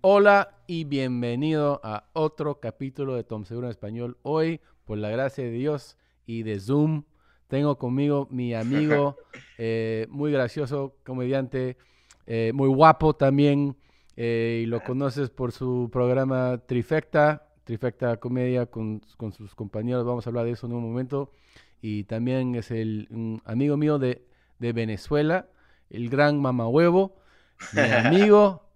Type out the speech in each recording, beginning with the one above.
Hola y bienvenido a otro capítulo de Tom Seguro en Español. Hoy, por la gracia de Dios y de Zoom, tengo conmigo mi amigo, eh, muy gracioso, comediante, eh, muy guapo también, eh, y lo conoces por su programa Trifecta, Trifecta Comedia con, con sus compañeros, vamos a hablar de eso en un momento. Y también es el un amigo mío de, de Venezuela, el gran mamahuevo, mi amigo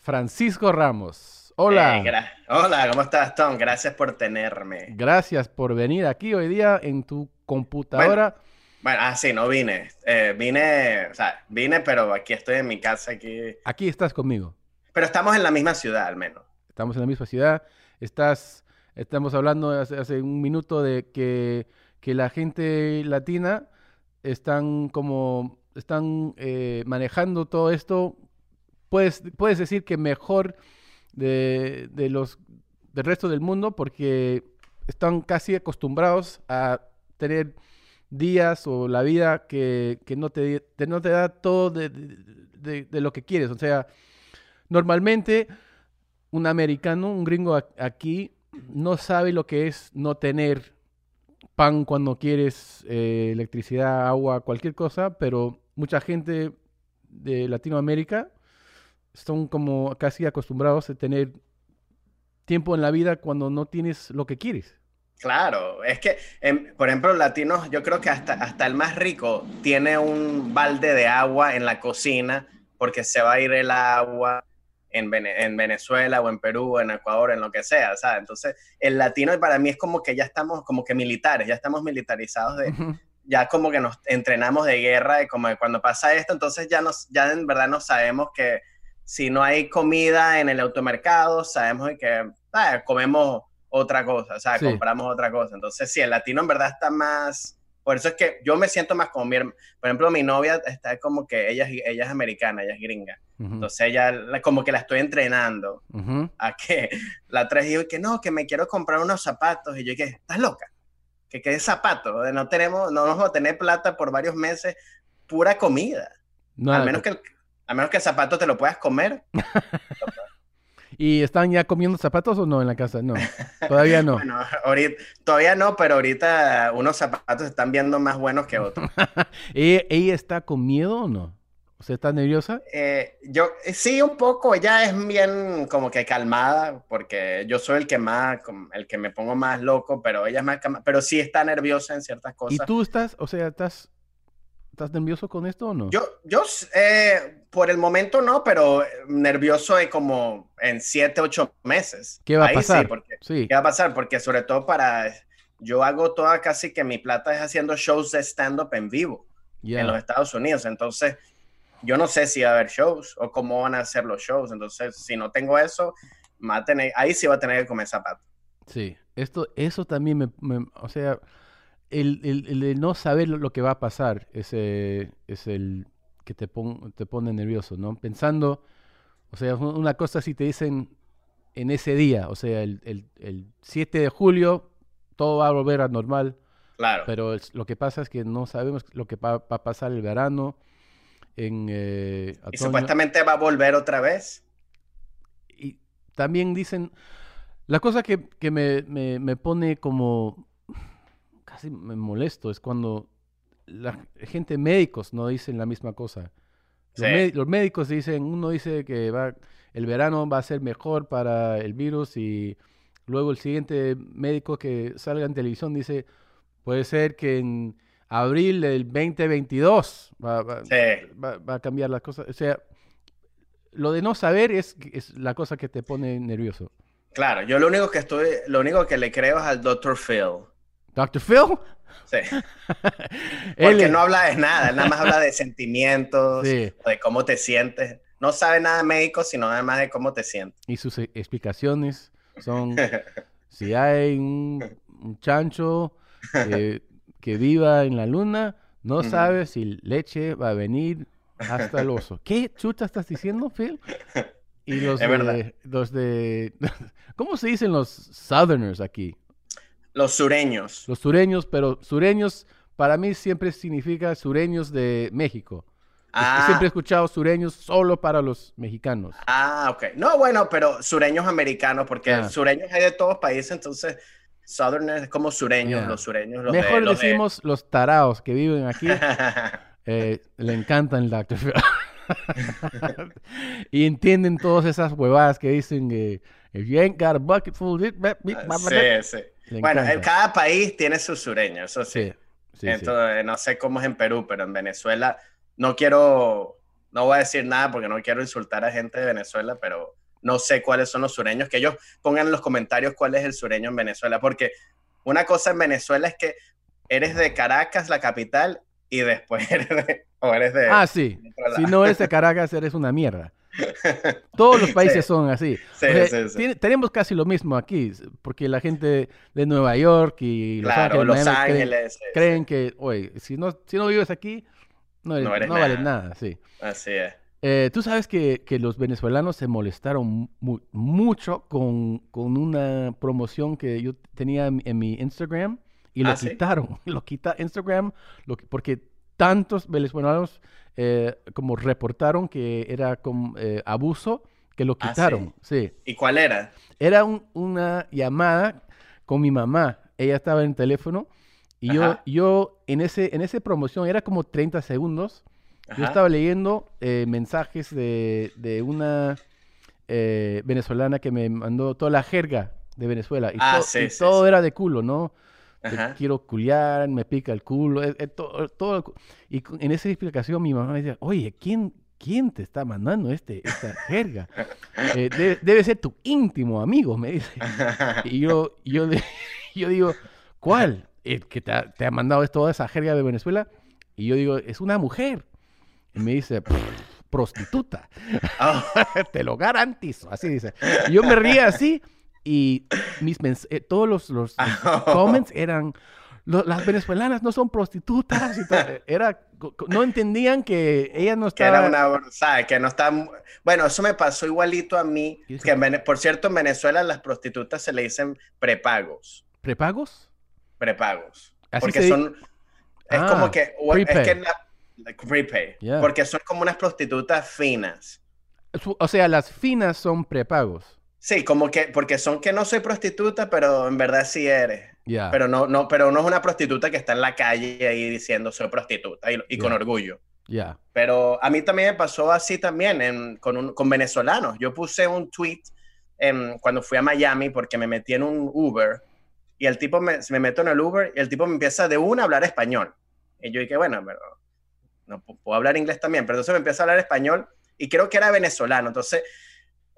Francisco Ramos. Hola. Eh, Hola, ¿cómo estás, Tom? Gracias por tenerme. Gracias por venir aquí hoy día en tu computadora. Bueno, ah, sí, no vine. Eh, vine, o sea, vine, pero aquí estoy en mi casa, aquí. Aquí estás conmigo. Pero estamos en la misma ciudad, al menos. Estamos en la misma ciudad. Estás, estamos hablando hace, hace un minuto de que, que la gente latina están como están eh, manejando todo esto. Puedes, puedes decir que mejor de, de los del resto del mundo porque están casi acostumbrados a tener días o la vida que, que no, te, no te da todo de, de- lo que quieres. O sea, normalmente un americano, un gringo aquí, no sabe lo que es no tener pan cuando quieres, eh, electricidad, agua, cualquier cosa, pero mucha gente de Latinoamérica son como casi acostumbrados a tener tiempo en la vida cuando no tienes lo que quieres. Claro, es que, em, por ejemplo, latinos, yo creo que hasta, hasta el más rico tiene un balde de agua en la cocina porque se va a ir el agua en, Vene- en Venezuela o en Perú o en Ecuador, en lo que sea, ¿sabes? Entonces, el latino para mí es como que ya estamos como que militares, ya estamos militarizados de, Ujú. ya como que nos entrenamos de guerra, y como que cuando pasa esto, entonces ya, nos, ya en verdad no sabemos que si no hay comida en el automercado, sabemos que ah, comemos otra cosa, o sea, Sí. compramos otra cosa. Entonces, sí, el latino en verdad está más... Por eso es que yo me siento más como mi Por ejemplo, mi novia está como que ella, es- ella es americana, ella es gringa. Entonces, ella la- como que la estoy entrenando a que la tres dijo que no, que me quiero comprar unos zapatos. Y yo que, ¿estás loca? Que qué zapatos, no tenemos, no vamos a tener plata por varios meses, pura comida. No, al menos que el, a menos que el zapato te lo puedas comer. ¿Y están ya comiendo zapatos o no en la casa? No, todavía no. Bueno, ahorita, todavía no, pero ahorita unos zapatos se están viendo más buenos que otros. ¿Ella, ella está con miedo o no? ¿O sea, está nerviosa? Eh, yo eh, sí, un poco, ella es bien como que calmada, porque yo soy el que más, el que me pongo más loco, pero ella es más calmada, pero sí está nerviosa en ciertas ¿Y cosas. tú estás, o sea, estás, estás nervioso con esto o no? Yo, yo eh, por el momento no, pero nervioso de como en siete, ocho meses. ¿Qué va a Ahí pasar? Sí, porque, Sí. ¿qué va a pasar? Porque sobre todo para, yo hago toda casi que mi plata es haciendo shows de stand-up en vivo ya. en los Estados Unidos. Entonces, yo no sé si va a haber shows o cómo van a ser los shows. Entonces, si no tengo eso, va a tener, ahí sí va a tener que comer zapatos. Sí, esto, eso también me, me- o sea, el, el, el de no saber lo, que va a pasar es, eh, es el que te, pon- te pone nervioso, ¿no? Pensando, o sea, un- una cosa si te dicen en ese día, o sea, el, el, el 7 de julio, todo va a volver a normal, Claro. pero el- lo que pasa es que no sabemos lo que va, va a pasar el verano, en eh, y supuestamente va a volver otra vez. y también dicen, la cosa que, que me, me- me pone como, casi me molesto, es cuando la gente, médicos, no dicen la misma cosa. Los, Sí. mé- los médicos dicen, uno dice que va, el verano va a ser mejor para el virus y luego el siguiente médico que salga en televisión dice, puede ser que en abril del 2022 va, va- Sí. va- va a cambiar las cosas. O sea, lo de no saber es, es la cosa que te pone nervioso. Claro, yo lo único que estoy, lo único que le creo es al Dr. Phil. Dr. Phil, Sí. Porque no habla de nada, nada más habla de sentimientos, Sí. de cómo te sientes. No sabe nada de médico, sino nada más de cómo te sientes. y sus explicaciones son, si hay un, un chancho que, que viva en la luna, no sabe si leche va a venir hasta el oso. ¿Qué chuta estás diciendo, Phil? Y los Es verdad. de, los de, ¿cómo se dicen los Southerners aquí? Los sureños. Los sureños, pero sureños para mí siempre significa sureños de México. Ah, Siempre he escuchado sureños solo para los mexicanos. ah, ok. No, bueno, pero sureños americanos, porque Ah. sureños hay de todos países, entonces Southerners es como sureños, los sureños, los de- Mejor de- decimos los taraos que viven aquí. eh, le encantan el Dr. Phil. y entienden todas esas huevadas que dicen que if you ain't got a bucket full of it, blah". Sí, sí. Bueno, en cada país tiene su sureño, eso sí. Sí, sí, sí. Entonces, no sé cómo es en Perú, pero en Venezuela no quiero, no voy a decir nada porque no quiero insultar a gente de Venezuela, pero no sé cuáles son los sureños. Que ellos pongan en los comentarios cuál es el sureño en Venezuela, porque una cosa en Venezuela es que eres de Caracas, la capital, y después eres de, o eres de Ah, sí. Si no eres de Caracas, eres una mierda. Todos los países son así. Sí, O sea, sí, sí. tiene- tenemos casi lo mismo aquí, porque la gente de Nueva York y Los Claro, Ángeles, Los creen- Ángeles. creen, que, oye, si no, si no vives aquí, no, eres- No eres no vales nada. sí. sí, Así es. Eh, Tú sabes que, que los venezolanos se molestaron mu- mucho con, con una promoción que yo tenía en, en mi Instagram y lo Ah, ¿sí? quitaron. Lo quita Instagram lo porque tantos venezolanos eh, como reportaron que era como, eh, abuso que lo Ah, ¿sí? quitaron. sí. ¿Y cuál era? Era un- una llamada con mi mamá. Ella estaba en el teléfono y yo, Ajá. yo en ese en esa promoción era como 30 segundos. Yo estaba leyendo eh, mensajes de, de una eh, venezolana que me mandó toda la jerga de Venezuela. Y, Ah, to- sí, y sí, todo era de culo, ¿no? Ajá. quiero culiar, me pica el culo, eh, eh, to- todo, cu- Y en esa explicación mi mamá me decía, oye, ¿quién, quién te está mandando este, esta jerga? Eh, debe, debe ser tu íntimo amigo, me dice. Y yo, yo, de- yo digo, ¿cuál? ¿El que te ha, te ha mandado toda esa jerga de Venezuela? Y yo digo, es una mujer. Y me dice, "Pff, prostituta. Oh, te lo garantizo. Así dice. Y yo me ría así y mis mens- eh, todos los, los- comments eran, "Lo- las venezolanas no son prostitutas. y todo. Era, no entendían que ella no que era estaba... una, ¿sabes? Que no está... mu- Bueno, eso me pasó igualito a mí, ¿Y eso? que en Vene- por cierto en Venezuela las prostitutas se le dicen prepagos, ¿Prepagos? prepagos, Así porque se son, es Ah, como que, o- es prepay. que la- like, prepay, Yeah. porque son como unas prostitutas finas. O sea, las finas son prepagos. Sí, como que, porque son que no soy prostituta, pero en verdad sí eres. Ya. Pero no, no, pero no es una prostituta que está en la calle ahí diciendo soy prostituta y, y con Ya. orgullo. Ya. Pero a mí también me pasó así también en- con, un- con venezolanos. Yo puse un tweet en- cuando fui a Miami porque me metí en un Uber y el tipo me, me meto en el Uber y el tipo me empieza de una a hablar español. Y yo dije, bueno, pero no pu- puedo hablar inglés también, pero entonces me empieza a hablar español y creo que era venezolano. Entonces,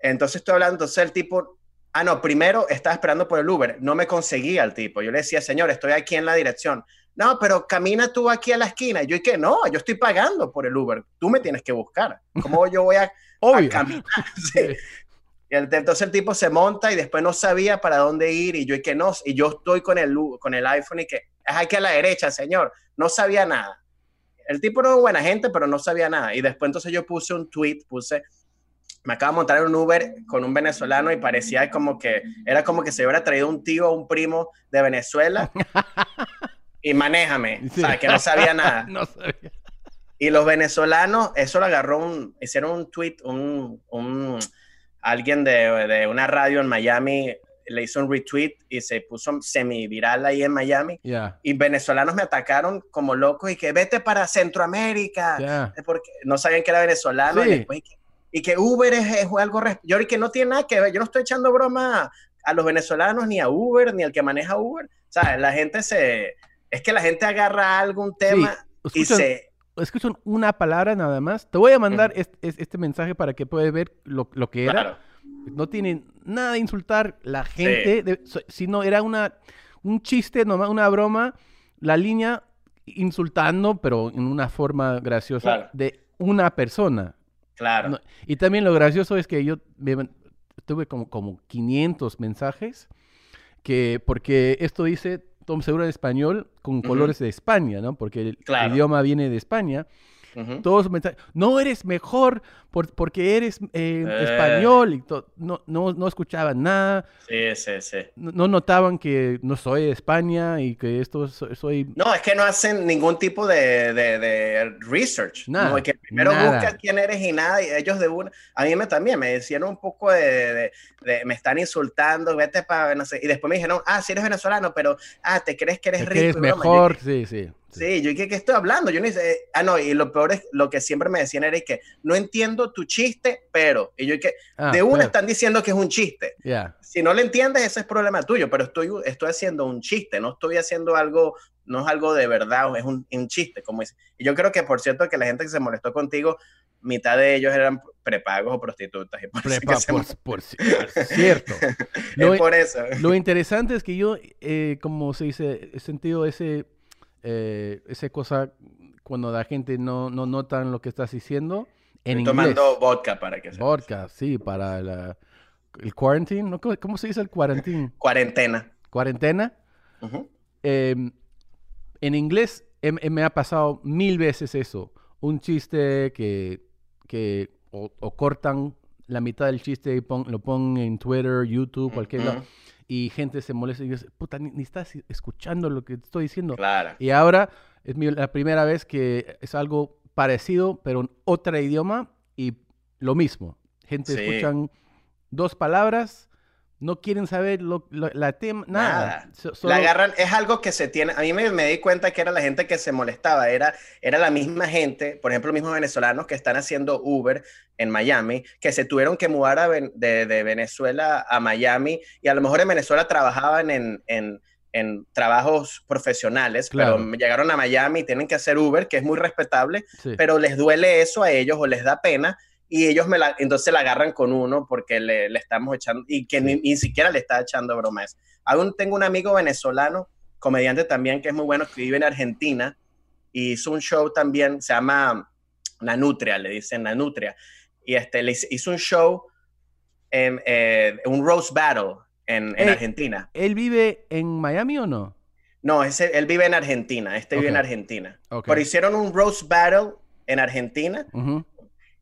entonces estoy hablando, entonces el tipo, ah, no, primero estaba esperando por el Uber, no me conseguía el tipo. Yo le decía, señor, estoy aquí en la dirección. No, pero camina tú aquí a la esquina. Y yo dije, no, yo estoy pagando por el Uber, tú me tienes que buscar. ¿Cómo yo voy a, a Obvio. caminar? Sí. Y el- entonces el tipo se monta y después no sabía para dónde ir y yo y que no, y yo estoy con el, con el iPhone y que es aquí a la derecha, señor. No sabía nada. El tipo no es buena gente, pero no sabía nada. Y después entonces yo puse un tweet, puse, me acabo de montar en un Uber con un venezolano y parecía como que, era como que se hubiera traído un tío o un primo de Venezuela y manéjame, Sí. o sea, que no sabía nada. no sabía. Y los venezolanos, eso lo agarró un, hicieron un tweet, un, un- alguien de, de una radio en Miami le hizo un retweet y se puso semi viral ahí en Miami. Ya. Y venezolanos me atacaron como locos y que vete para Centroamérica, porque no sabían que era venezolano. Sí. Y, después, y, que, y que Uber es, es algo, yo que no tiene nada que ver, yo no estoy echando broma a los venezolanos, ni a Uber, ni al que maneja Uber. O sea, la gente se, es que la gente agarra algún tema y se... escuchan una palabra nada más. Te voy a mandar es- este, mensaje para que puedas ver lo, lo que era. Claro. No tiene nada de insultar la gente, de- sino era una, un chiste, nomás una broma, la línea insultando, pero en una forma graciosa, Claro. de una persona. Claro. No, y también lo gracioso es que yo me tuve como, como 500 mensajes, que porque esto dice Tom Segura en español con colores de España, ¿no? Porque el Claro. idioma viene de España. Ujú. todos mensajes, no eres mejor por- porque eres eh, Eh. español y no, no, no escuchaban nada, Sí, sí, sí. no, no notaban que no soy de España y que esto so- soy... No, es que no hacen ningún tipo de, de- de research. Nada, No, es que primero nada. buscas quién eres y nada, y ellos de una. A mí me también me decían un poco de, de- me están insultando, vete para, no sé. Y después me dijeron, ah, si eres venezolano, pero, ah, te crees que eres Es rico. que eres broma. Mejor, dije, sí, sí. Sí, yo dije, ¿qué estoy hablando? Yo ni sé. Ah, no, y lo peor es lo que siempre me decían era que no entiendo tu chiste, pero. Y yo que Ah, de una claro, están diciendo que es un chiste. ya. Si no lo entiendes, ese es problema tuyo, pero estoy, estoy haciendo un chiste, no estoy haciendo algo, no es algo de verdad, es un, un chiste, como dice. Y yo creo que, por cierto, que la gente que se molestó contigo, mitad de ellos eran prepagos o prostitutas. Y por, Prepa- se por, por ci- cierto. Lo, es por eso. lo interesante es que yo, eh, como se dice, he sentido ese, eh, esa cosa cuando la gente no, no notan lo que estás diciendo en Estoy inglés. tomando vodka para que se Vodka, sí, para la- el quarantine. ¿no? ¿Cómo, se dice el quarantine? Cuarentena. Cuarentena. Eh, en inglés em- em- me ha pasado mil veces eso. Un chiste que, que o, o cortan la mitad del chiste y pon- lo ponen en Twitter, YouTube, cualquier lado. Y gente se molesta y dice, puta, ni, ni estás escuchando lo que estoy diciendo. Claro. Y ahora es mi- la primera vez que es algo parecido, pero en otro idioma y lo mismo. Gente Sí. escuchan dos palabras, no quieren saber lo, lo- la tema, nada. La agarran, es algo que se tiene, a mí me, me di cuenta que era la gente que se molestaba, era, era la misma gente, por ejemplo, los mismos venezolanos que están haciendo Uber en Miami, que se tuvieron que mudar a Ven- de, de Venezuela a Miami y a lo mejor en Venezuela trabajaban en, en, en trabajos profesionales, Claro. pero llegaron a Miami y tienen que hacer Uber, que es muy respetable, sí. pero les duele eso a ellos o les da pena y ellos me la, entonces la agarran con uno porque le, le estamos echando y que ni, ni siquiera le está echando bromas. Aún tengo un amigo venezolano, comediante también, que es muy bueno, que vive en Argentina y hizo un show también, se llama Nanutria, le dicen Nanutria, y este, le hizo- un show, en, eh, un roast battle en, en Eh, Argentina. ¿Él vive en Miami o no? No, ese, él vive en Argentina, este vive en. Argentina. Ok. Pero hicieron un roast battle en Argentina Ujú.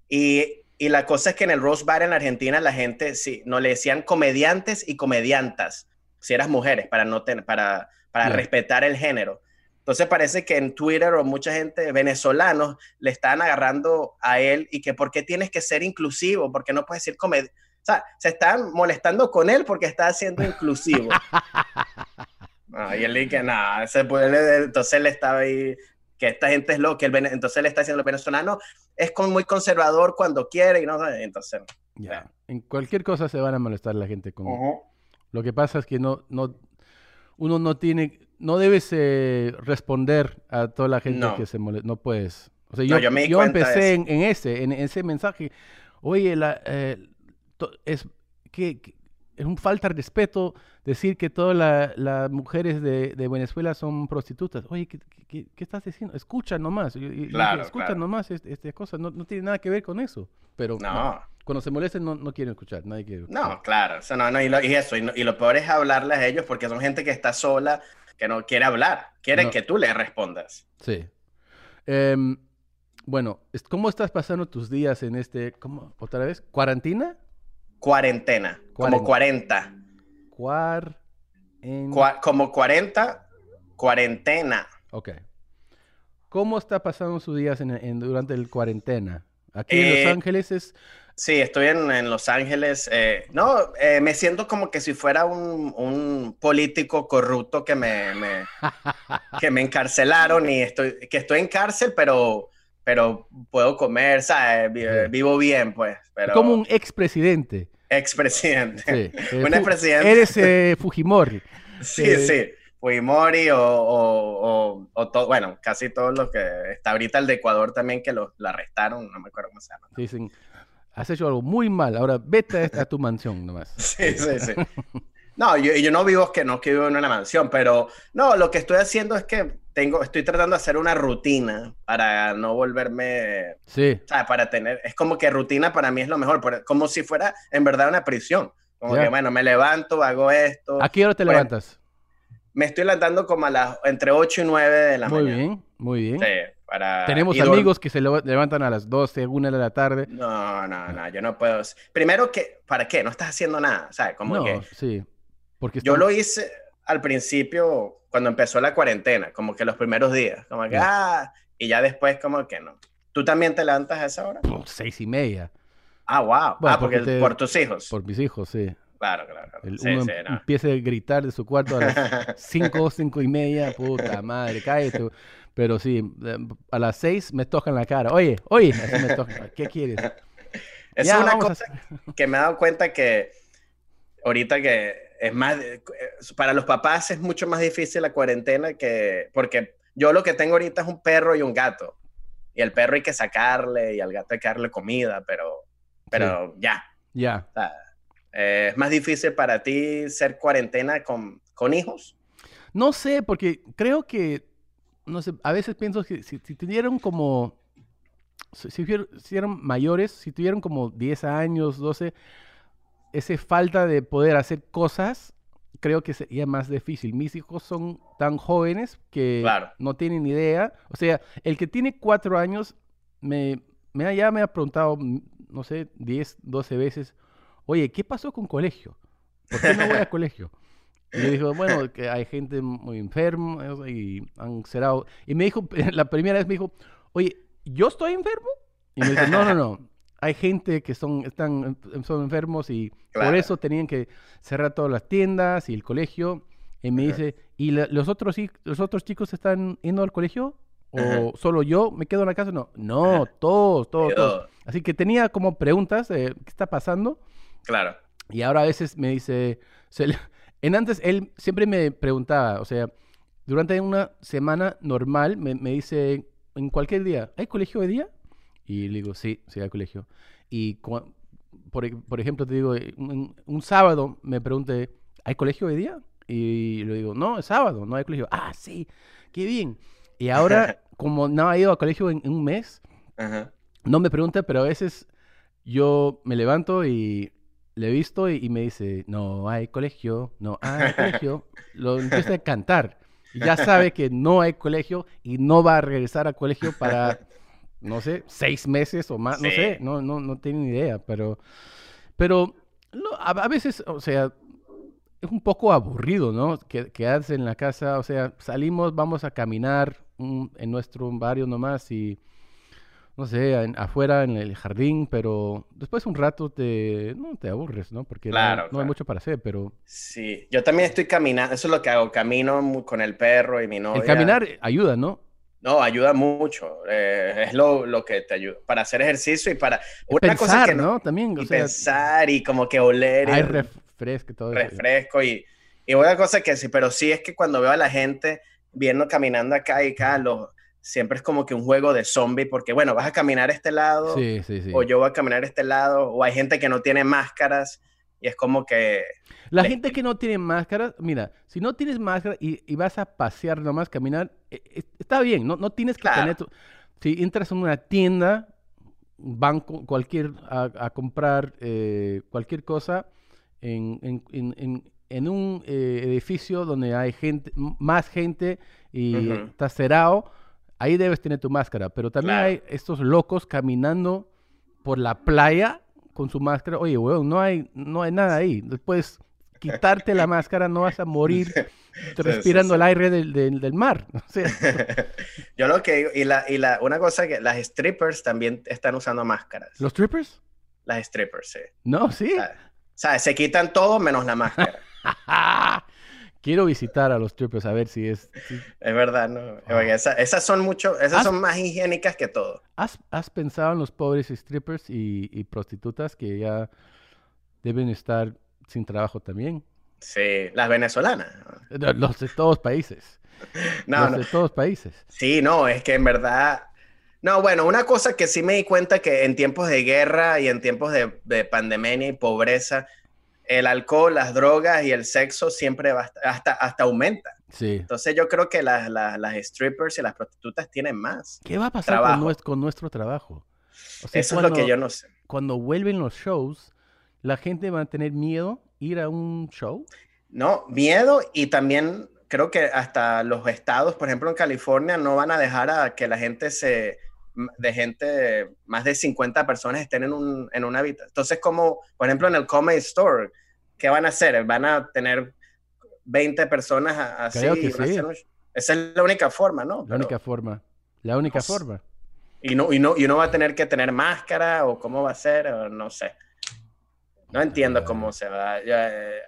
Y, y la cosa es que en el Rose Bar en Argentina la gente sí, no le decían comediantes y comediantas, si eras mujeres, para, no tener, para, para respetar el género. Entonces parece que en Twitter o mucha gente, venezolanos, le están agarrando a él y que por qué tienes que ser inclusivo, porque no puedes decir comedia. O sea, se están molestando con él porque está siendo inclusivo. No, y él dice, nada, ese puede- entonces él estaba ahí, que esta gente es lo que el vene- entonces él está diciendo, el venezolano es con, muy conservador cuando quiere y no, entonces. Ya. En cualquier cosa se van a molestar la gente con... Ujú. Lo que pasa es que no, no, uno no tiene, no debes eh, responder a toda la gente No. que se molesta, no puedes. O sea, No, yo, yo me empecé en, en ese, en ese mensaje. Oye, la, eh, to- es que, que es un falta de respeto decir que todas la- las mujeres de, de Venezuela son prostitutas. Oye, ¿qué, qué- qué estás diciendo? Escucha nomás. Claro, escucha claro. nomás este, esta cosa. No, no tiene nada que ver con eso. Pero no, No, cuando se molesten no, no quieren escuchar. Nadie quiere escuchar. no, claro, o sea, no, no, y, lo- y eso, y, lo peor es hablarles a ellos porque son gente que está sola, que no quiere hablar, quiere No. que tú le respondas. Sí. Em, bueno, ¿cómo estás pasando tus días en este, ¿cómo, otra vez? ¿Cuarantina? Cuarentena, como 40, Cuar... En... Cua- como 40, cuarentena. Ok. ¿Cómo está pasando sus días en, en- durante el cuarentena? Aquí en Eh, Los Ángeles es... Sí, estoy en, en Los Ángeles. eh, no, eh, me siento como que si fuera un, un político corrupto que me, me- que me encarcelaron y estoy, que estoy en cárcel, pero, pero puedo comer, ¿sabes? Vivo bien, pues. Pero como un expresidente. expresidente. Sí. Eh, Un expresidente. Eres eh, Fujimori. Sí, Eh, sí. Fujimori o, o, o, o to- bueno, casi todos los que está ahorita el de Ecuador también que lo, lo arrestaron, no me acuerdo cómo se llama. Dicen, has hecho algo muy mal. Ahora vete a, a tu mansión nomás. Sí, sí, sí. No, yo, yo no vivo que no que vivo en una mansión, pero no, lo que estoy haciendo es que tengo, estoy tratando de hacer una rutina para no volverme, Sí. ¿sabes? Para tener, es como que rutina para mí es lo mejor, pero como si fuera en verdad una prisión. Como que, bueno, me levanto, hago esto. ¿A qué hora te Bueno, levantas? Me estoy levantando como a las, entre 8 y 9 de la Muy mañana. bien, muy bien. Sí, Para, Tenemos amigos que se leva- levantan a las 12, 1 de la tarde. No, no, no, yo no puedo. Primero que, ¿para qué? No estás haciendo nada, ¿sabes? Como no, que sí. Porque yo lo hice al principio cuando empezó la cuarentena, como que los primeros días, como que, ah, y ya después como que no. ¿Tú también te levantas a esa hora? Pum, seis y media. Ah, wow. Bueno, ah, porque, porque te- por tus hijos. Por mis hijos, sí. Claro, claro. claro. El, Sí, uno sí, em- no. empieza a gritar de su cuarto a las 5, 5 y media. Puta madre, cállate. Pero sí, eh, a las 6 me tocan la cara. Oye, oye, así me tocan. ¿Qué quieres? Ya, es una a cosa que me he dado cuenta que ahorita que es más, eh, para los papás es mucho más difícil la cuarentena que, porque yo lo que tengo ahorita es un perro y un gato. Y el perro hay que sacarle y al gato hay que darle comida, pero, pero ya. Ya. O sea, eh, es más difícil para ti ser cuarentena con, con hijos. No sé, porque creo que, no sé, a veces pienso que si, si tuvieran como, si, si fuer- si eran mayores, si tuvieran como 10 años, 12, esa falta de poder hacer cosas, creo que sería más difícil. Mis hijos son tan jóvenes que Claro. no tienen idea. O sea, el que tiene 4 años, me, me ha- ya me ha preguntado, mm, no sé, 10, 12 veces, oye, ¿qué pasó con colegio? ¿Por qué no voy a colegio? Y le dijo, bueno, que hay gente muy enferma y han cerrado. Y me dijo, la primera vez me dijo, oye, ¿yo estoy enfermo? Y me dijo, no, no, no. Hay gente que son, están, son enfermos y por eso tenían que cerrar todas las tiendas y el colegio. Y me dice, ¿y la- los, otros, los otros chicos están yendo al colegio? ¿O solo yo me quedo en la casa? No, no, todos, todos. Así que tenía como preguntas, de ¿qué está pasando? Claro. Y ahora a veces me dice, se le- en antes él siempre me preguntaba, o sea, durante una semana normal me, me dice, en cualquier día, ¿hay colegio hoy día? Y le digo, sí, sí hay colegio. Y por, por ejemplo, te digo, eh, un, un sábado me pregunté, ¿hay colegio hoy día? Y le digo, no, es sábado, no hay colegio. Ah, sí, qué bien. Y ahora, como no ha ido a colegio en, en un mes, Ajá. no me pregunta, pero a veces yo me levanto y le he visto y, y me dice, no hay colegio, no hay colegio. Lo empieza a cantar. Y ya sabe que no hay colegio y no va a regresar al colegio para, no sé, seis meses o más, no sé, no, no, no tiene ni idea, pero, pero no, a, a veces, o sea, es un poco aburrido, ¿no? Que, quedarse en la casa, o sea, salimos, vamos a caminar en nuestro barrio nomás y, no sé, en- afuera en el jardín, pero después un rato te, no, te aburres, ¿no? Porque Claro, no, hay claro. mucho para hacer, pero Sí, yo también estoy caminando, eso es lo que hago, camino con el perro y mi novia. el caminar ayuda, ¿no? No, ayuda mucho, eh, es lo, lo que te ayuda para hacer ejercicio y para una cosa pensar, que no, ¿no? También, o y sea, pensar y como que oler hay refresco y todo eso. refresco y, y una cosa que sí, pero sí es que cuando veo a la gente viendo caminando acá y acá, los, siempre es como que un juego de zombie, porque bueno, vas a caminar a este lado, Sí, sí, sí. o yo voy a caminar a este lado, o hay gente que no tiene máscaras y es como que, La le- gente que no tiene máscara, mira, si no tienes máscara y, y vas a pasear nomás, caminar, eh, eh, está bien, no, no tienes que Claro. tener tu... Si entras en una tienda, banco, cualquier, a, a comprar eh, cualquier cosa en, en- en- en- un eh, edificio donde hay gente, más gente y Ujú. está cerrado, ahí debes tener tu máscara. Pero también Claro. hay estos locos caminando por la playa con su máscara. Oye, weón, no hay, no hay nada ahí. Después quitarte la máscara, no vas a morir respirando sí. el aire del, del- del mar. O sea, yo lo que digo, y, la, y la, una cosa que las strippers también están usando máscaras, ¿Los strippers? las strippers, sí. No, sí. O sea, se quitan todo menos la máscara. Quiero visitar a los strippers a ver si es... si- Es verdad, ¿no? Esa- esas son mucho, esas son más higiénicas que todo. ¿Has, has pensado en los pobres strippers y, y prostitutas que ya deben estar sin trabajo también? Sí, las venezolanas. Los de todos países. No, los no. de todos países. Sí, no, es que en verdad. No, bueno, una cosa que sí me di cuenta que en tiempos de guerra y en tiempos de, de pandemia y pobreza, el alcohol, las drogas y el sexo siempre va hasta, hasta, hasta aumenta. Sí. Entonces yo creo que las, las, las strippers y las prostitutas tienen más. ¿Qué va a pasar con con nuestro trabajo? O sea, Eso es lo que yo no sé. cuando vuelven los shows, la gente va a tener miedo ir a un show. No, miedo y también creo que hasta los estados, por ejemplo en California, no van a dejar a que la gente se, de gente, más de 50 personas estén en, un, en una habitación. Entonces, como, por ejemplo, en el Comedy Store, ¿qué van a hacer? ¿Van a tener 20 personas así? Creo que sí. Esa es la única forma, ¿no? La única forma. La única forma. Y no, y, no, y uno va a tener que tener máscara o cómo va a ser, o no sé. No entiendo cómo se va. Eh.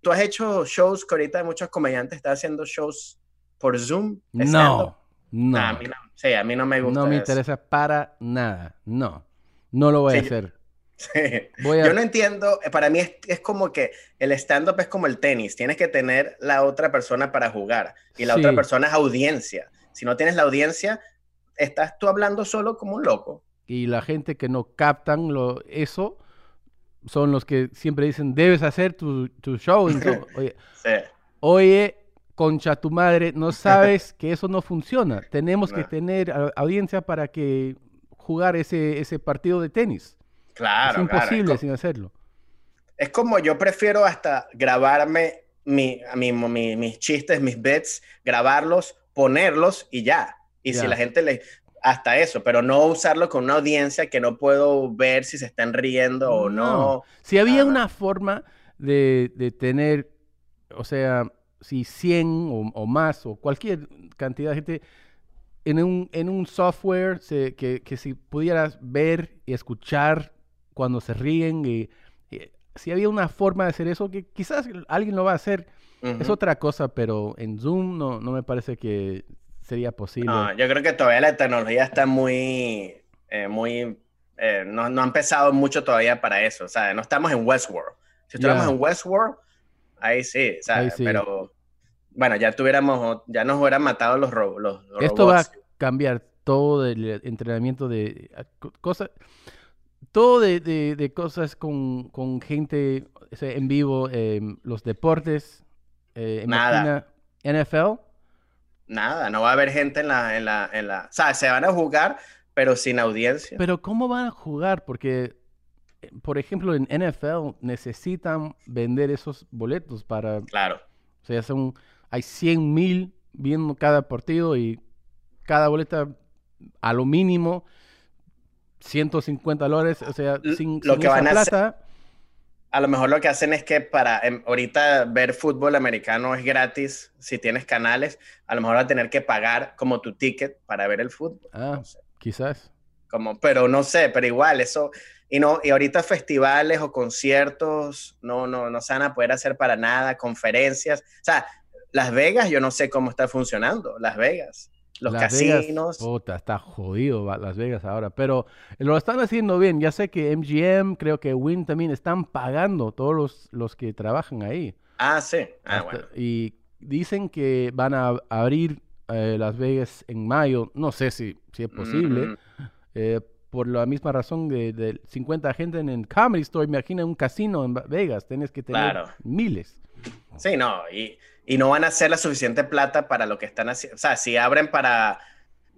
¿Tú has hecho shows que ahorita muchos comediantes están haciendo shows por Zoom? No, no. a mí no. Sí, a mí no me gusta. No me interesa para nada. No, no lo voy a hacer. Yo no entiendo, para mí es, es como que el stand-up es como el tenis, tienes que tener la otra persona para jugar y la otra persona es audiencia. Si no tienes la audiencia, estás tú hablando solo como un loco. Y la gente que no captan lo, eso son los que siempre dicen, debes hacer tu, tu show. oye, oye, concha tu madre, no sabes que eso no funciona. Tenemos que tener audiencia para que jugar ese, ese partido de tenis. Claro. Es imposible sin hacerlo. Es como yo prefiero hasta grabarme mi, mi, mis chistes, mis bits, grabarlos, ponerlos y ya. Y si la gente le... Hasta eso, pero no usarlo con una audiencia que no puedo ver si se están riendo o no. Si había una forma de, de, tener, o sea, si 100 o, más o cualquier cantidad de gente en un, en un software que, que, si pudieras ver y escuchar cuando se ríen, y, si había una forma de hacer eso, que quizás alguien lo va a hacer, es otra cosa, pero en Zoom no, no me parece que sería posible. No, yo creo que todavía la tecnología está muy, eh, muy, eh, no, no, ha empezado mucho todavía para eso. O sea, no estamos en Westworld. Si estuviéramos en Westworld, ahí sí, o pero bueno, ya tuviéramos, ya nos hubieran matado los, los, Esto va a cambiar todo el entrenamiento de cosas, todo de, de, cosas con, con gente en vivo, em, los deportes, eh, Nada. NFL nada, no va a haber gente en la, en la, en la, o sea, se van a jugar, pero sin audiencia. Pero ¿cómo van a jugar? Porque, eh, por ejemplo, en NFL necesitan vender esos boletos para... Claro. O sea, son, hay 100 mil viendo cada partido y cada boleta a lo mínimo 150 dólares, o sea, sin, lo que van a plata a lo mejor lo que hacen es que para em, ahorita ver fútbol americano es gratis si tienes canales, a lo mejor va a tener que pagar como tu ticket para ver el fútbol. Ah, quizás. Como, pero no sé, pero igual eso y no y ahorita festivales o conciertos no no no se van a poder hacer para nada, conferencias, o sea, Las Vegas yo no sé cómo está funcionando, Las Vegas los casinos. puta, está jodido Las Vegas ahora, pero lo están haciendo bien. Ya sé que MGM, creo que Win también están pagando todos los, los que trabajan ahí. Ah, sí. Ah, bueno. Y dicen que van a abrir eh, Las Vegas en mayo. No sé si, si es posible. Eh, por la misma razón de, 50 gente en el Comedy Store. Imagina un casino en Vegas. Tienes que tener miles. Sí, no. Y y no van a hacer la suficiente plata para lo que están haciendo. O sea, si abren para,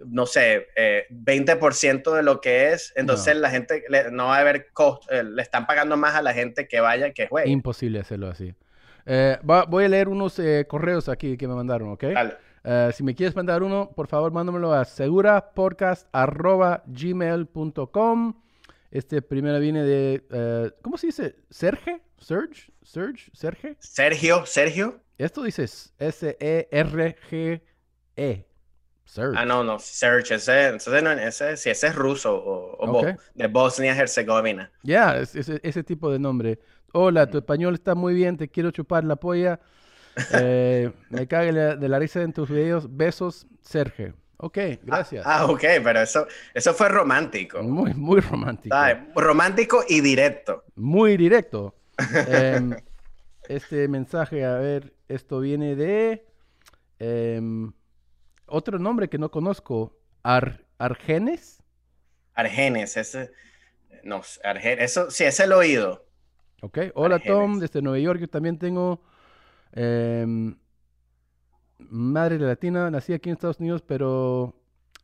no sé, 20% eh, de lo que es, entonces la gente no va a haber costo, eh, le están pagando más a la gente que vaya que juegue. Imposible hacerlo así. Eh, voy a leer unos correos aquí que me mandaron, ¿ok? si me quieres mandar uno, por favor, mándamelo a segurapodcast.gmail.com. Este primero viene de, ¿cómo se dice? ¿Serge? ¿Serge? ¿Serge? ¿Serge? Sergio, Sergio. Esto dice S-E-R-G-E. -E. Ah, no, no, Search, ese, ese, no, ese, ese es ruso o, de Bosnia-Herzegovina. Ya, ese, tipo de nombre. Hola, tu español está muy bien, te quiero chupar la polla. Eh, me cague de la risa en tus videos. Besos, Sergio. Ok, gracias. Ah, ah, ok, pero eso, eso fue romántico. Muy, muy romántico. romántico y directo. Muy directo. Em, este mensaje, a ver, esto viene de em, otro nombre que no conozco, Ar, Argenes. Argenes, ese, no, Argenes, eso sí, es el oído. Ok, hola Tom, desde Nueva York, yo también tengo em, madre latina, nací aquí en Estados Unidos, pero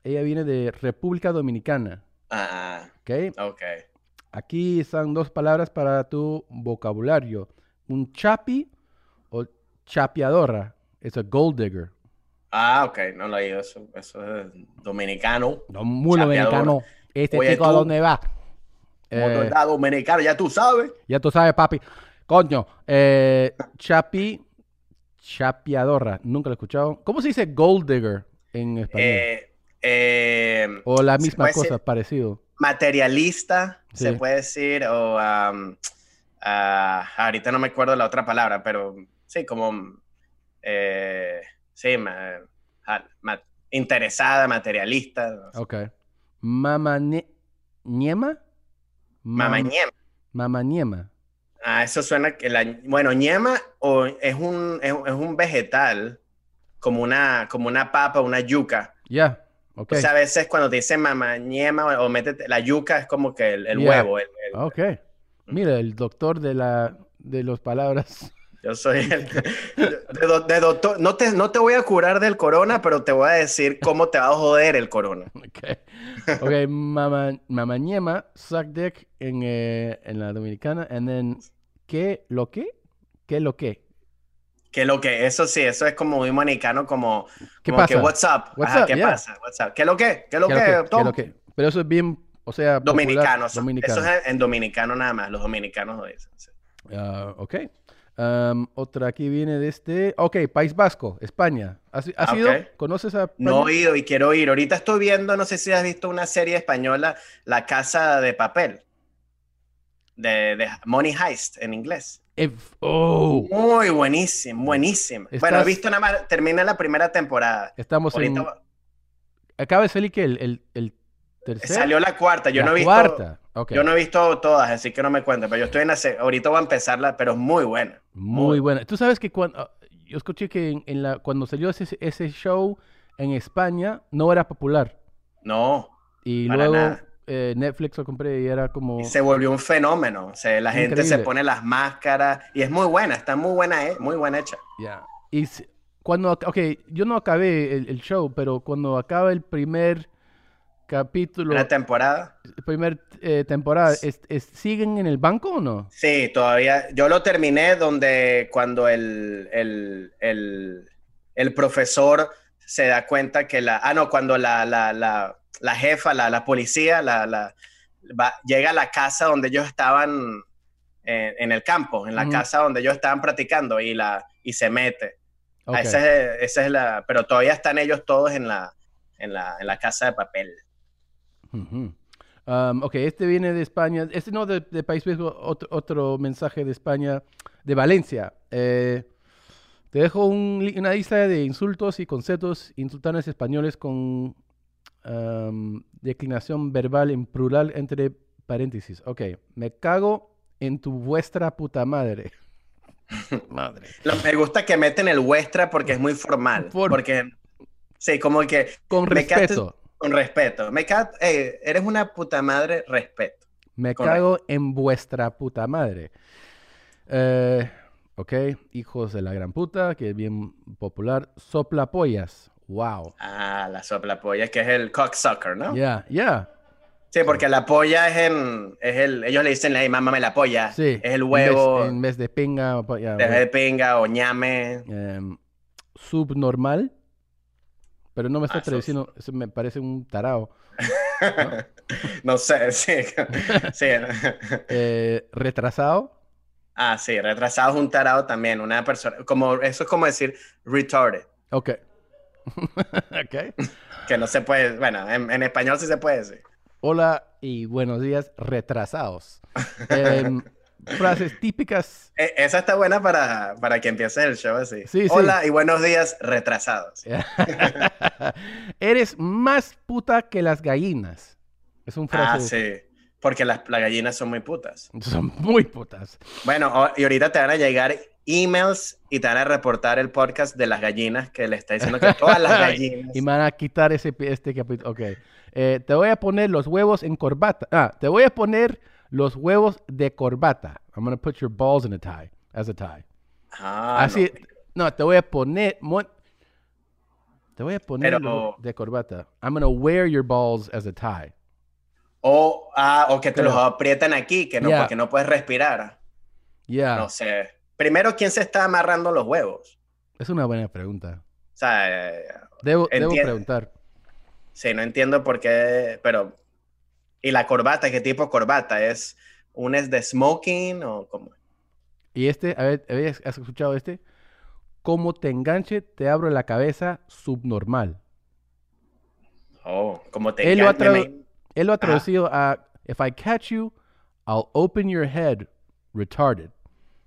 ella viene de República Dominicana. Ah, ok. Ok. Aquí están dos palabras para tu vocabulario un chapi o chapeadora. Es a gold digger. Ah, ok, no lo he oído. Eso, eso es dominicano. No, muy dominicano. Este Oye, chico a dónde va. Eh, dominicano, ya tú sabes. ya tú sabes, papi. Coño. Eh, chapi. Chapeadora. Nunca lo he escuchado. ¿Cómo se dice gold digger en español? Eh, eh, o la misma cosa, decir- parecido. materialista, se puede decir, o ah, ahorita no me acuerdo la otra palabra, pero sí, como, eh, sí, ma- ma- interesada, materialista, no sé. Ok. Mamañema. Mamañema. Mamañema. Ah, eso suena que la, bueno, ñema o es un, es, es un vegetal, como una, como una papa, una yuca. Ya. Ok. O sea, a veces cuando te dicen mamañema o, o métete, la yuca es como que el, el Yeah. huevo, el- el- Ok. Mira, el doctor de la de las palabras. Yo soy el de, do- de doctor. No te, no te voy a curar del corona, pero te voy a decir cómo te va a joder el corona. Ok. Ok, mama, mamañema, suck dick en, eh, en la dominicana. And then, ¿qué lo qué? ¿Qué lo qué? Que lo que, eso sí, eso es como muy manicano, como, ¿Qué como pasa? que what's up. What's Ajá, up, ¿qué yeah. pasa? What's up? ¿Qué lo que? ¿Qué lo ¿Qué que? lo qué? ¿Qué lo qué? Pero eso es bien, o sea, popular- Dominicanos. dominicano. Eso es en dominicano nada más. Los dominicanos lo dicen. sí. Ah, ok. Um, otra aquí viene de este. Ok, País Vasco, España. ¿Has, has Ah, ido? ¿Conoces a No he ido y quiero ir. Ahorita estoy viendo, no sé si has visto una serie española, La Casa de Papel. De, de Money Heist en inglés. Oh, Muy buenísimo, buenísimo. Bueno, he visto nada más, termina la primera temporada. estamos en. Ahorita Acaba de salir que el, el, el salió la cuarta, yo la no he visto, cuarta. Ok. yo no he visto todas, así que no me cuento, pero yo estoy en la, ahorita voy a empezarla, pero es muy buena. Muy buena. Tú sabes que cuando yo escuché que en, en la cuando salió ese, ese show en España no era popular No, y Para luego nada. eh, Netflix lo compré y era como y se volvió un fenómeno. O sea, la gente se pone las máscaras y es muy buena, está muy buena, eh, muy buena hecha. ya. Y s- cuando ok, yo no acabé el, el show, pero cuando acaba el primer capítulo, La temporada. primer eh, temporada, es- es- ¿siguen en el banco o no? Sí, todavía. Yo lo terminé donde cuando el, el, el, el profesor se da cuenta que la. Ah, no, cuando la, la, la, la jefa, la, la policía, la, la, va- llega a la casa donde ellos estaban en, en el campo, en la casa donde ellos estaban practicando y, la, y se mete. Ah, esa, es, esa es la. Pero todavía están ellos todos en la, en la, en la casa de papel. Um, ok, este viene de España. Este no de, de País Vasco, otro, otro mensaje de España, de Valencia. Eh, te dejo un una lista de insultos y conceptos insultantes españoles con um, declinación verbal en plural entre paréntesis. Ok, me cago en tu vuestra puta madre. madre. Lo- me gusta que meten el vuestra porque es muy formal. Por- Porque. Sí, como que. Con respeto. Con respeto. Me ca- eh, eres una puta madre, respeto. Me Correcto. cago en vuestra puta madre. Eh, ok, hijos de la gran puta, que es bien popular. Soplapollas. Wow. Ah, la sopla polla, que es el cocksucker, ¿no? Ya, ya. Sí, porque la polla es en. Es el, ellos le dicen, hey, mámame la polla. Sí. Es el en vez- huevo En vez, de pinga. de, bueno. de pinga o ñame. Em, subnormal. Pero no me estoy Ah, traduciendo. Me parece un tarao. no sé, sí. sí. Eh, retrasado. Ah, sí, retrasado es un tarado también. Una persona. Como, eso es como decir retarded. Ok. ok. Que no se puede. Bueno, en, en español sí se puede decir. Hola y buenos días, retrasados. Em, frases típicas. E- Esa está buena para, para que empieces el show así. Sí, sí. Hola y buenos días, retrasados. Eres más puta que las gallinas. Es un frase. Ah, sí. Porque las, las gallinas son muy putas. Son muy putas. Bueno, y ahorita te van a llegar emails y te van a reportar el podcast de las gallinas que le está diciendo que todas las gallinas. Y me van a quitar ese, este capítulo. Ok. Eh, te voy a poner los huevos en corbata. Ah, te voy a poner los huevos de corbata. I'm gonna put your balls in a tie. As a tie. Ah, Así. no. No, te voy a poner. mo- Te voy a poner Pero- de corbata. I'm gonna wear your balls as a tie. O, ah, o que te los aprietan aquí, que no, Ya. porque no puedes respirar. Yeah. No sé. Primero, ¿quién se está amarrando los huevos? Es una buena pregunta. O sea, eh, Debo, preguntar. sí, no entiendo por qué, pero... ¿Y la corbata? ¿Qué tipo de corbata? ¿Es un es de smoking o cómo? Y este, a ver, ¿habías- ¿has escuchado este? Como te enganche, te abro la cabeza subnormal. Oh, como te Él lo, me- él lo ha traducido a If I catch you, I'll open your head retarded.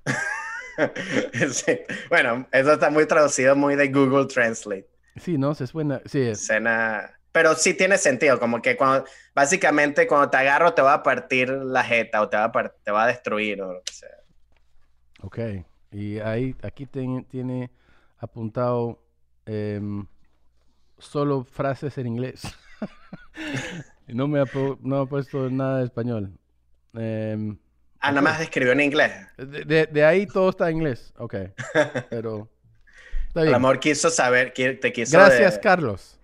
Sí. Bueno, eso está muy traducido, muy de Google Translate. Sí, ¿no? Se suena. Sí, es- Escena... Pero sí tiene sentido, como que cuando, básicamente cuando te agarro te va a partir la jeta o te va a, par- te va a destruir o lo que sea. Ok. Y ahí, aquí ten- tiene apuntado em, solo frases en inglés. No me ha, no ha puesto nada de español. Em, Ah, nada más escribió en inglés. de, de- de ahí todo está en inglés. Ok. Pero. Está El amor quiso saber, te quiso... Gracias, de- Carlos.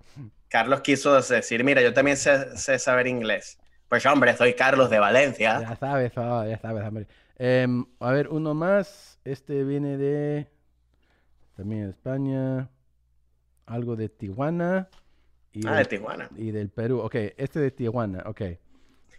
Carlos quiso decir, mira, yo también sé, sé saber inglés. Pues hombre, soy Carlos de Valencia. Ya sabes, oh, ya sabes, hombre. Em, a ver, uno más. Este viene de. También de España. Algo de Tijuana. Y, Ah, de Tijuana. y del Perú. Ok, este de Tijuana. Ok. Oye,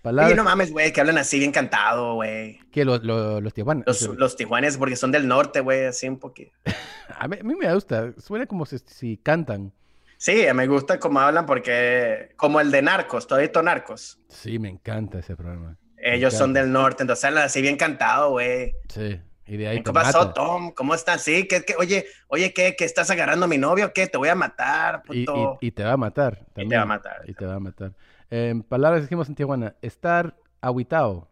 Palabras no mames, güey, que hablan así bien cantado, güey. que los, los, los Tijuana. Los, los tijuanes, porque son del norte, güey, así un poquito. A mí, a mí me gusta. Suena como si, si cantan. Sí, me gusta cómo hablan porque, como el de Narcos, todito Narcos. Sí, me encanta ese programa. Ellos son del norte, entonces hablan así bien cantado, güey. Sí. Y de ahí ¿Qué te pasó. Tom? ¿Cómo estás? Sí, ¿qué, qué? Oye, oye, ¿qué? ¿Que estás agarrando a mi novio? ¿Qué? Te voy a matar, Y, puto. y- y te va a matar. Y te también. va a matar. Y te va a matar. Em, palabras que dijimos en Tijuana. Estar aguitado.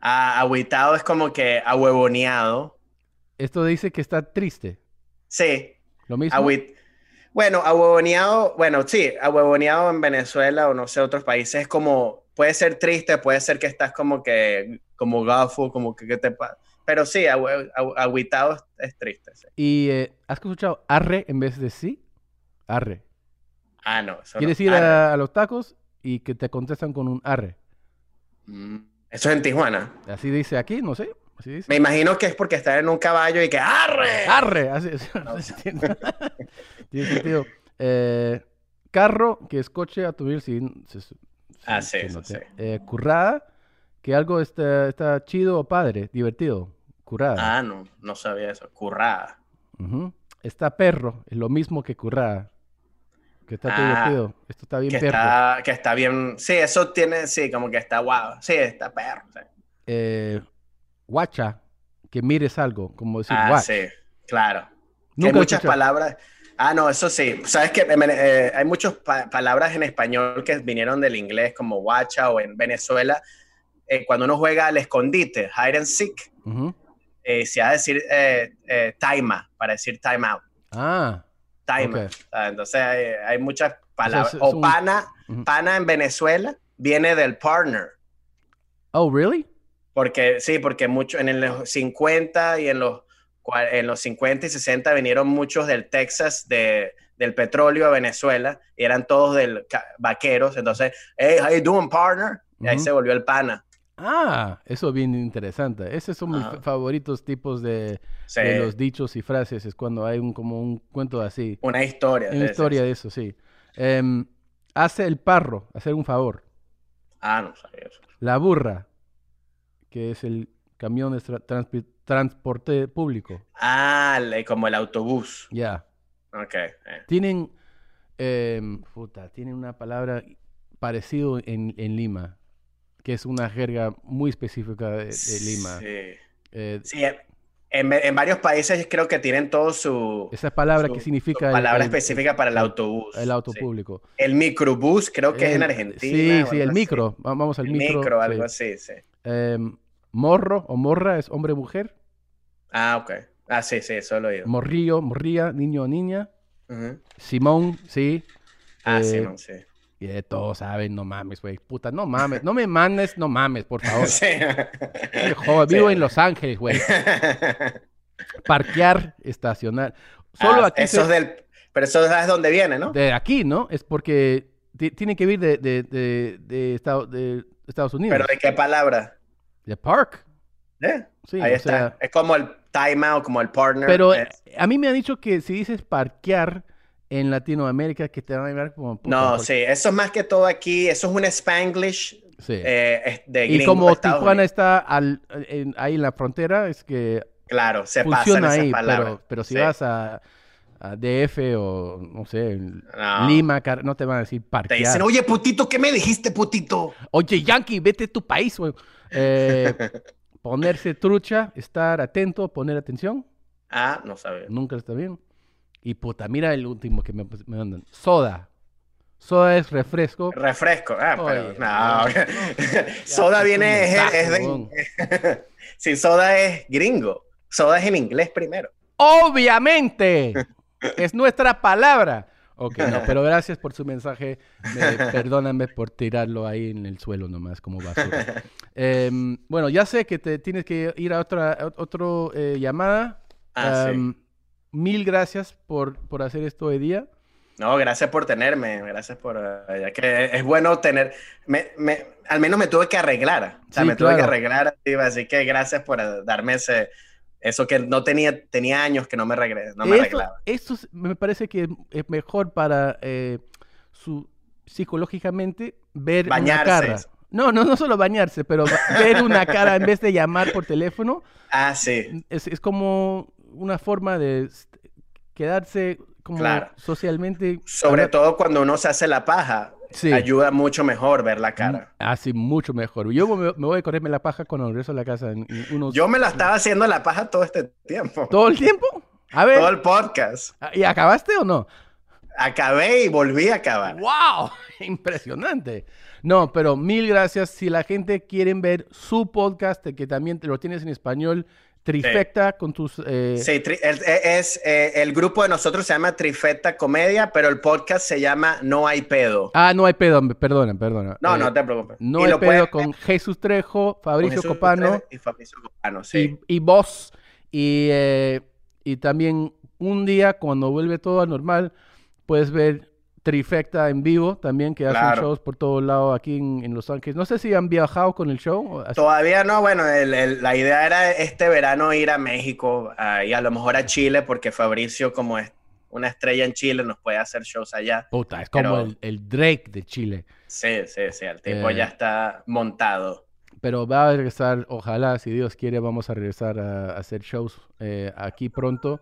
Ah, agüitado es como que ahuevoneado. Esto dice que está triste. Sí, Lo mismo. agüit. Bueno, ahuevoneado, bueno, sí, ahuevoneado en Venezuela o no sé, otros países es como, puede ser triste, puede ser que estás como que, como gafo, como que, ¿qué te pasa? Pero sí, agüitado es, es triste, sí. Y eh, ¿has escuchado arre en vez de sí? Arre. Ah, no, eso no. Quieres ir a los tacos y que te contestan con un arre. Mm, Eso es en Tijuana. Así dice aquí, no sé. Así dice. Me imagino que es porque están en un caballo y que ¡arre! Arre. Así, así tiene, tiene sentido. Eh, carro, que es coche, automóvil, sí. se- se- Ah, sí, eso noté. sí. Eh, currada, que algo está, está chido o padre, divertido. Currada. Ah, no, no sabía eso. Currada. Está perro, es lo mismo que currada. Que está Ah, divertido. Esto está bien Que perro. está, que está bien. Sí, eso tiene, sí, como que está guau. Sí, está perro. sí. Eh, guacha, que mires algo, como decir Ah, watch. sí, claro. Nunca hay muchas escuchado. palabras. Ah, no, eso sí. Sabes que eh, hay muchas pa- palabras en español que vinieron del inglés, como guacha o en Venezuela. eh, cuando uno juega al escondite, hide and seek, eh, se ha de decir time para decir time out. Ah, Time. Ok. Ah, Entonces hay, hay muchas palabras. O, un- pana, pana en Venezuela viene del partner. oh, really? Porque sí, porque mucho en los 50 y en los, en los 50 y 60 vinieron muchos del Texas, de, del petróleo a Venezuela, y eran todos del vaqueros. Entonces, hey, how you doing, partner? Y ahí se volvió el pana. Ah, eso es bien interesante. Esos son mis favoritos tipos de, Sí, de los dichos y frases. Es cuando hay un como un cuento así. una historia. Una historia de eso, sí. Em, hace el parro, hacer un favor. Ah, no sabía eso. La burra, que es el camión de tra- transporte público. Ah, como el autobús. Ya. Ok. eh. Tienen, em, puta, tienen una palabra parecido en, en Lima, que es una jerga muy específica de, de Lima. Sí. Eh, Sí, en, en varios países creo que tienen todo su, esa palabra su- que significa palabra el- específica para el autobús. el auto sí. público. El microbús creo que es en Argentina. Sí, sí, el así. micro. Va- Vamos al El micro. micro, sí. algo así, sí. Em, morro o morra es hombre o mujer. Ah, ok. Ah, sí, sí, eso lo he oído. Morrillo, morría, niño o niña. Simón, sí. Ah, Eh, no, sí. y de todos saben, no mames, güey. Puta, no mames. No me mandes, no mames, por favor. Sí. Joder, vivo Sí. en Los Ángeles, güey. Parquear, estacionar. Solo Ah, aquí. Eso es del... Pero eso es donde viene, ¿no? De aquí, ¿no? Es porque ti- tiene que vir de, de, de, de Estados Unidos. ¿Pero de qué palabra? De park. ¿Eh? Sí, Ahí está. sea, es como el timeout, como el partner. Pero es- a mí me han dicho que si dices parquear en Latinoamérica, que te van a mirar como... puta, no, ¿por sí, eso es más que todo aquí, eso es un Spanglish Sí. eh, de y como Estados Tijuana Unidos. está al- en- ahí en la frontera, es que Claro, se pasan esas ahí, palabras. pero, pero si Sí. vas a, a DF o, no sé, No. Lima, Car- no te van a decir Te parquear. dicen, oye, putito, ¿qué me dijiste, putito? Oye, Yankee, vete a tu país, güey. Eh, ponerse trucha, estar atento, poner atención, Ah, no sabía. nunca está bien. Y puta, mira el último que me, me mandan. Soda. Soda es refresco. Refresco. Ah, pero Oye, no. soda viene, es, mensaje, es de... weón. sí, soda es gringo. Soda es en inglés primero. Obviamente. Es nuestra palabra. Ok, no, pero gracias por su mensaje. Me- perdóname por tirarlo ahí en el suelo nomás como basura. Em, bueno, ya sé que te tienes que ir a otra a otro eh, llamada. Ah, sí. Em, Mil gracias por, por hacer esto hoy día. No, gracias por tenerme, gracias por... eh, ya que es bueno tener... Me, me- al menos me tuve que arreglar. O sea, Sí, me tuve que arreglar, así que gracias por eh, darme ese... Eso que no tenía, tenía años que no me, regre- no me Eso- arreglaba. Me parece que es mejor para eh, su psicológicamente ver una cara. No, no, no solo bañarse, pero ver una cara en vez de llamar por teléfono Ah, sí. es, es como una forma de quedarse como Claro. socialmente. Sobre hablar- todo cuando uno se hace la paja, Sí. ayuda mucho mejor ver la cara. Así mucho mejor. Yo me, me voy a correrme la paja cuando regreso a la casa en, en unos... Yo me la estaba haciendo la paja todo este tiempo. ¿Todo el tiempo? A ver, Todo el podcast. ¿y acabaste o no? Acabé y volví a acabar. ¡Wow! Impresionante. No, pero mil gracias. Si la gente quiere ver su podcast, que también lo tienes en español, Trifecta, con tus... eh, Sí, tri- el, es, eh, el grupo de nosotros se llama Trifeta Comedia, pero el podcast se llama No hay pedo. Ah, no hay pedo, perdona, perdona. No, Eh, no te preocupes. No Y hay pedo con Jesús Trejo, Fabricio Jesús Copano Y Fabricio Copano, sí. y, y vos. Y, eh, y también un día, cuando vuelve todo a normal, puedes ver Trifecta en vivo también, que hacen shows por todo lado aquí en, en Los Ángeles. No sé si han viajado con el show. Todavía no, bueno, el- el- la idea era este verano ir a México ah, y a lo mejor a Chile, porque Fabricio, como es una estrella en Chile, nos puede hacer shows allá. Puta, es como el, el Drake de Chile. Sí, sí, sí, el tipo Eh. ya está montado. Pero va a regresar, ojalá, si Dios quiere, vamos a regresar a, a hacer shows eh, aquí pronto.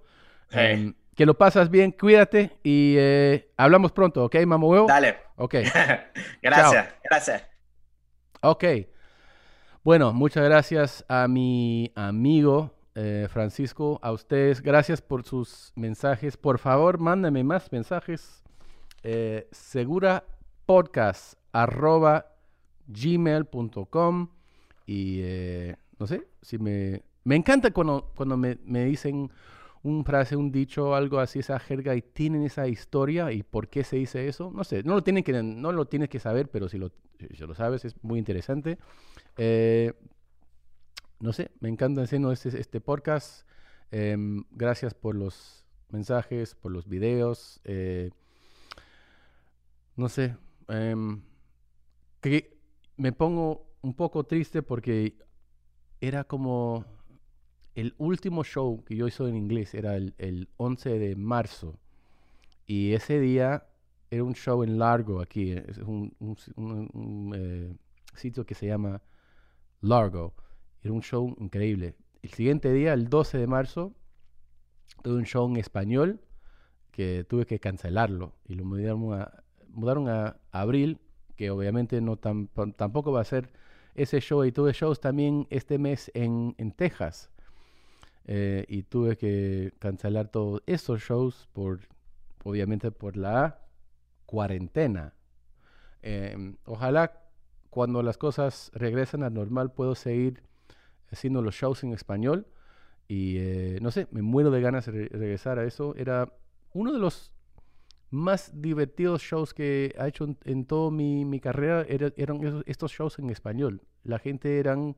Sí. Em, que lo pasas bien, cuídate y eh, hablamos pronto, ¿ok, mamá huevo? Dale. Ok, gracias, gracias. ok. Bueno, muchas gracias a mi amigo eh, Francisco, a ustedes. Gracias por sus mensajes. Por favor, mándame más mensajes. Eh, segura podcast arroba gmail.com y eh, no sé si me me encanta cuando, cuando me, me dicen un frase, un dicho, algo así, esa jerga y tienen esa historia y por qué se dice eso. No sé, no lo tienen que, no lo tienes que saber, pero si lo, si lo sabes es muy interesante. Eh, no sé, me encanta haciendo este, este podcast. Em, gracias por los mensajes, por los videos. eh, no sé, em, que me pongo un poco triste porque era como el último show que yo hice en inglés, era el, el 11 de marzo. Y ese día era un show en Largo aquí, eh, es un, un un- un, eh, sitio que se llama Largo. Era un show increíble. El siguiente día, el 12 de marzo, tuve un show en español que tuve que cancelarlo y lo mudaron a, mudaron a abril, que obviamente no tampoco va a ser ese show. Y tuve shows también este mes en, en Texas. Eh, y tuve que cancelar todos esos shows por, obviamente, por la cuarentena. Em, ojalá cuando las cosas regresen a normal puedo seguir haciendo los shows en español. Y eh, no sé, me muero de ganas de re- regresar a eso. Era uno de los más divertidos shows que ha hecho en, en toda mi, mi carrera. era- eran esos- estos shows en español. La gente eran,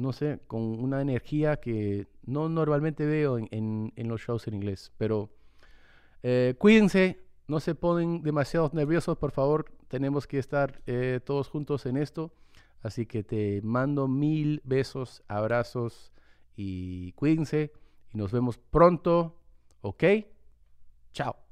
no sé, con una energía que no normalmente veo en, los shows en inglés. Pero eh, cuídense, no se ponen demasiado nerviosos, por favor. Tenemos que estar eh, todos juntos en esto. Así que te mando mil besos, abrazos y cuídense. y nos vemos pronto. ¿Ok? Chao.